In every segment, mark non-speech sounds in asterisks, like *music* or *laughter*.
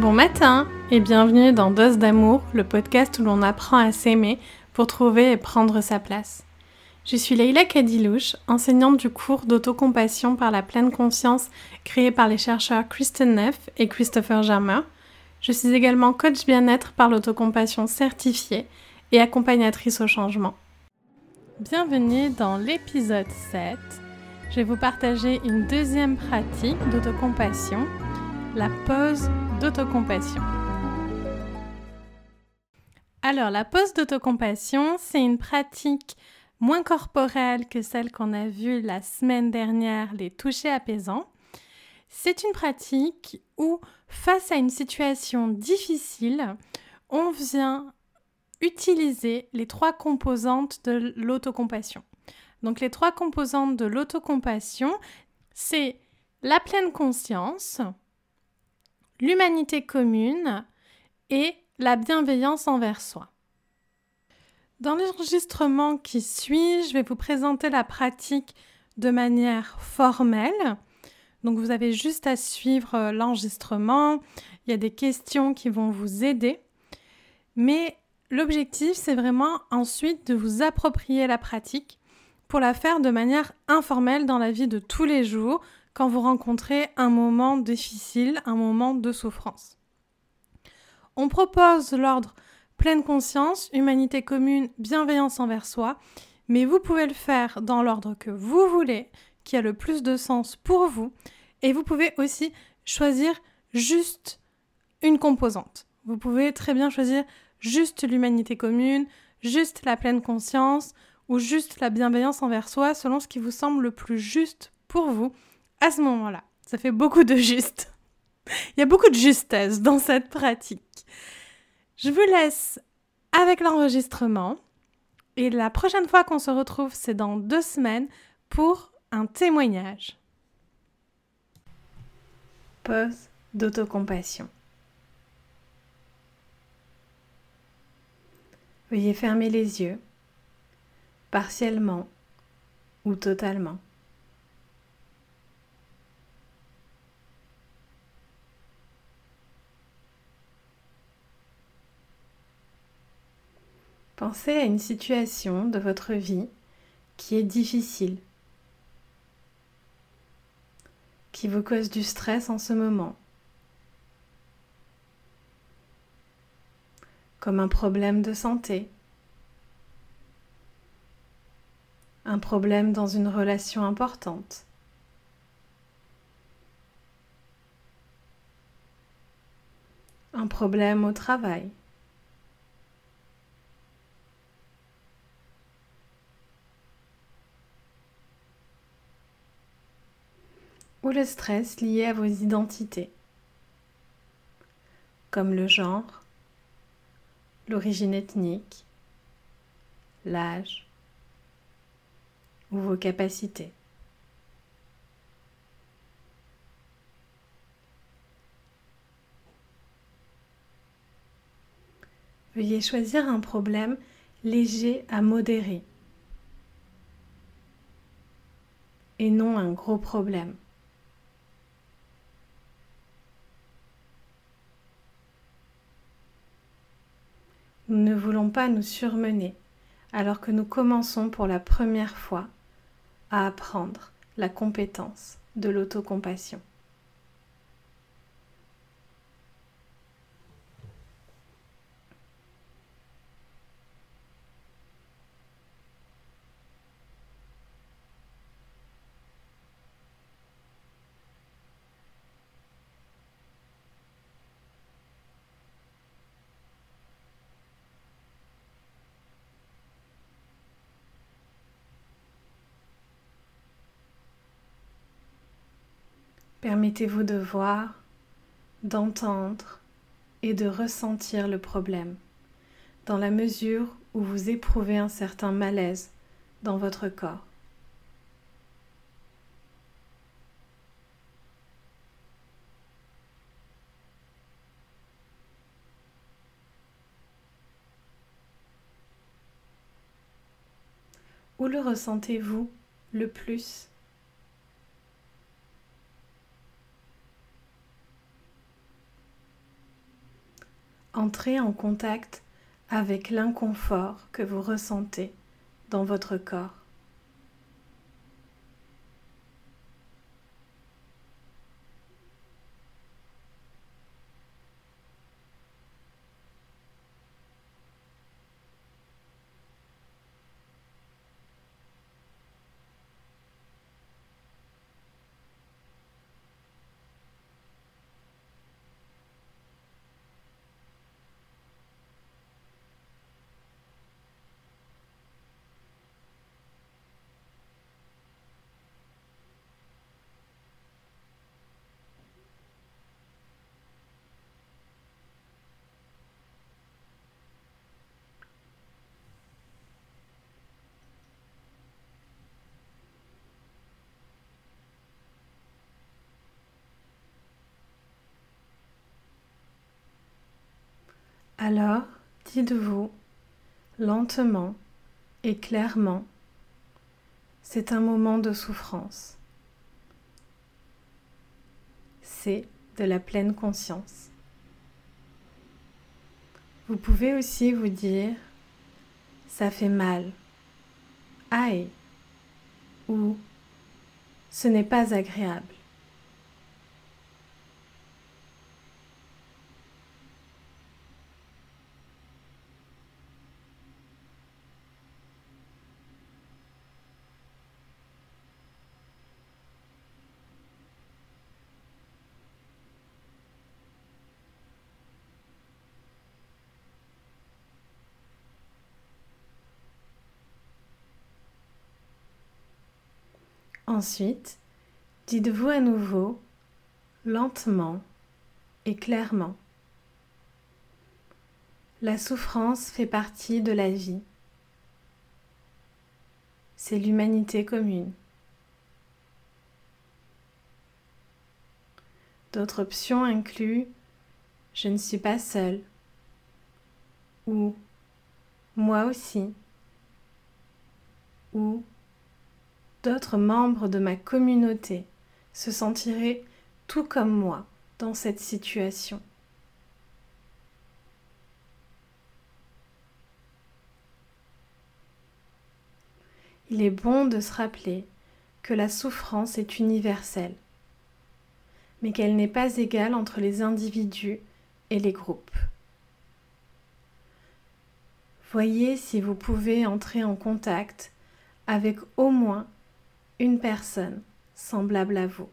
Bon matin et bienvenue dans Dose d'amour, le podcast où l'on apprend à s'aimer pour trouver et prendre sa place. Je suis Leila Kadilouche, enseignante du cours d'autocompassion par la pleine conscience créé par les chercheurs Kristen Neff et Christopher Germer. Je suis également coach bien-être par l'autocompassion certifiée et accompagnatrice au changement. Bienvenue dans l'épisode 7. Je vais vous partager une deuxième pratique d'autocompassion, la pause d'autocompassion. Alors, la pause d'autocompassion, c'est une pratique moins corporelle que celle qu'on a vue la semaine dernière, les touchés apaisants. C'est une pratique où, face à une situation difficile, on vient utiliser les trois composantes de l'autocompassion. Donc les trois composantes de l'autocompassion, c'est la pleine conscience, l'humanité commune et la bienveillance envers soi. Dans l'enregistrement qui suit, je vais vous présenter la pratique de manière formelle. Donc vous avez juste à suivre l'enregistrement, il y a des questions qui vont vous aider. Mais L'objectif, c'est vraiment ensuite de vous approprier la pratique pour la faire de manière informelle dans la vie de tous les jours quand vous rencontrez un moment difficile, un moment de souffrance. On propose l'ordre pleine conscience, humanité commune, bienveillance envers soi, mais vous pouvez le faire dans l'ordre que vous voulez, qui a le plus de sens pour vous, et vous pouvez aussi choisir juste une composante. Vous pouvez très bien choisir juste l'humanité commune, juste la pleine conscience ou juste la bienveillance envers soi selon ce qui vous semble le plus juste pour vous à ce moment-là. Ça fait beaucoup de juste. *laughs* Il y a beaucoup de justesse dans cette pratique. Je vous laisse avec l'enregistrement et la prochaine fois qu'on se retrouve, c'est dans deux semaines pour un témoignage. Pause d'autocompassion. Veuillez fermer les yeux, partiellement ou totalement. Pensez à une situation de votre vie qui est difficile, qui vous cause du stress en ce moment. comme un problème de santé, un problème dans une relation importante. Un problème au travail. Ou le stress lié à vos identités, comme le genre, l'origine ethnique, l'âge ou vos capacités. Veuillez choisir un problème léger à modéré et non un gros problème. Nous ne voulons pas nous surmener alors que nous commençons pour la première fois à apprendre la compétence de l'autocompassion. Permettez-vous de voir, d'entendre et de ressentir le problème dans la mesure où vous éprouvez un certain malaise dans votre corps. Où le ressentez-vous le plus? Entrez en contact avec l'inconfort que vous ressentez dans votre corps. Alors, dites-vous lentement et clairement, c'est un moment de souffrance. C'est de la pleine conscience. Vous pouvez aussi vous dire, ça fait mal, aïe, ou ce n'est pas agréable. Ensuite, dites-vous à nouveau, lentement et clairement, la souffrance fait partie de la vie. C'est l'humanité commune. D'autres options incluent je ne suis pas seule ou moi aussi ou d'autres membres de ma communauté se sentiraient tout comme moi dans cette situation. Il est bon de se rappeler que la souffrance est universelle, mais qu'elle n'est pas égale entre les individus et les groupes. Voyez si vous pouvez entrer en contact avec au moins une personne semblable à vous.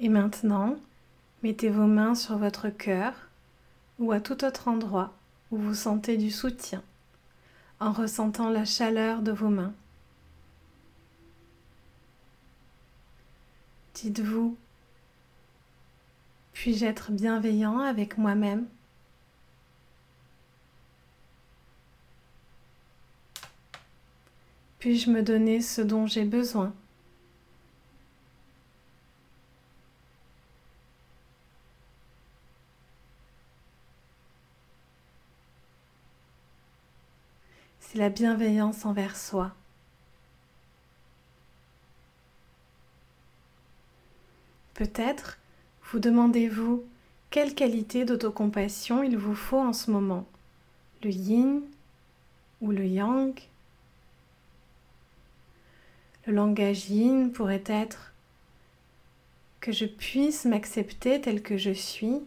Et maintenant, mettez vos mains sur votre cœur ou à tout autre endroit où vous sentez du soutien en ressentant la chaleur de vos mains. Dites-vous, puis-je être bienveillant avec moi-même? Puis-je me donner ce dont j'ai besoin? C'est la bienveillance envers soi. Peut-être vous demandez-vous quelle qualité d'autocompassion il vous faut en ce moment, le yin ou le yang. Le langage yin pourrait être que je puisse m'accepter tel que je suis.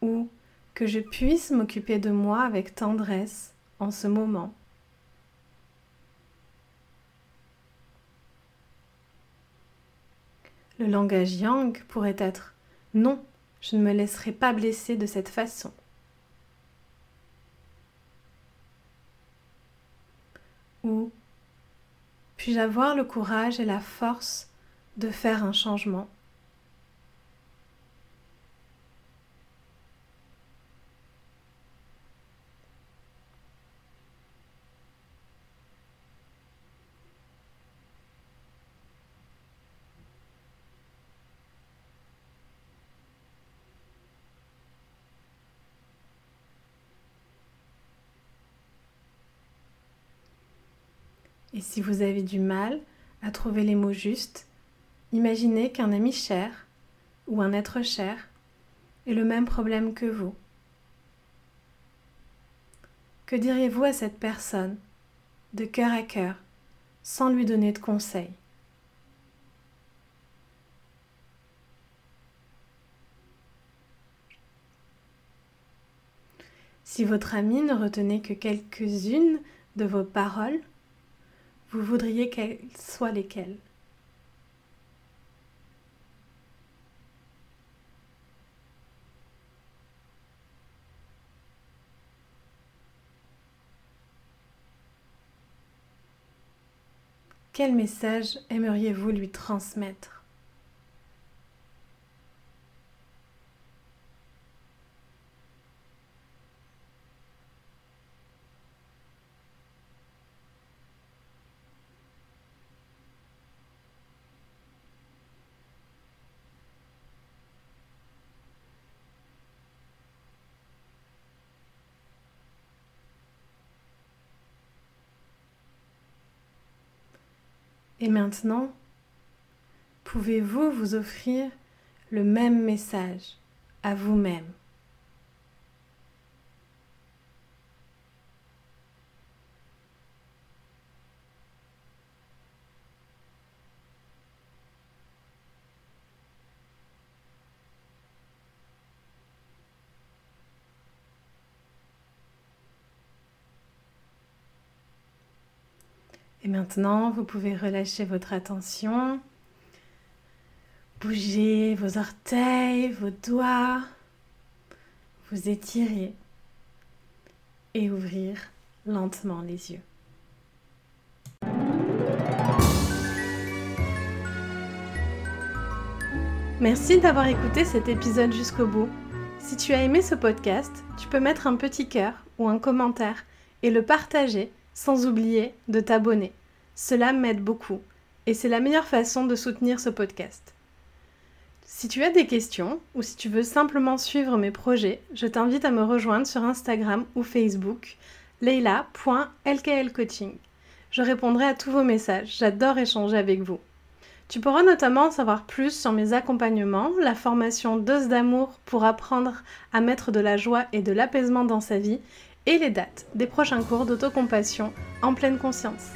Ou que je puisse m'occuper de moi avec tendresse en ce moment. Le langage yang pourrait être non, je ne me laisserai pas blesser de cette façon. Ou puis-je avoir le courage et la force de faire un changement? Et si vous avez du mal à trouver les mots justes, imaginez qu'un ami cher ou un être cher ait le même problème que vous. Que diriez-vous à cette personne, de cœur à cœur, sans lui donner de conseils? Si votre ami ne retenait que quelques-unes de vos paroles, vous voudriez qu'elles soient lesquelles? Quel message aimeriez-vous lui transmettre? Et maintenant, pouvez-vous vous offrir le même message à vous-même? Et maintenant, vous pouvez relâcher votre attention, bouger vos orteils, vos doigts, vous étirer et ouvrir lentement les yeux. Merci d'avoir écouté cet épisode jusqu'au bout. Si tu as aimé ce podcast, tu peux mettre un petit cœur ou un commentaire et le partager sans oublier de t'abonner. Cela m'aide beaucoup et c'est la meilleure façon de soutenir ce podcast. Si tu as des questions ou si tu veux simplement suivre mes projets, je t'invite à me rejoindre sur Instagram ou Facebook leila.lklcoaching. Je répondrai à tous vos messages, j'adore échanger avec vous. Tu pourras notamment savoir plus sur mes accompagnements, la formation Dose d'amour pour apprendre à mettre de la joie et de l'apaisement dans sa vie et les dates des prochains cours d'autocompassion en pleine conscience.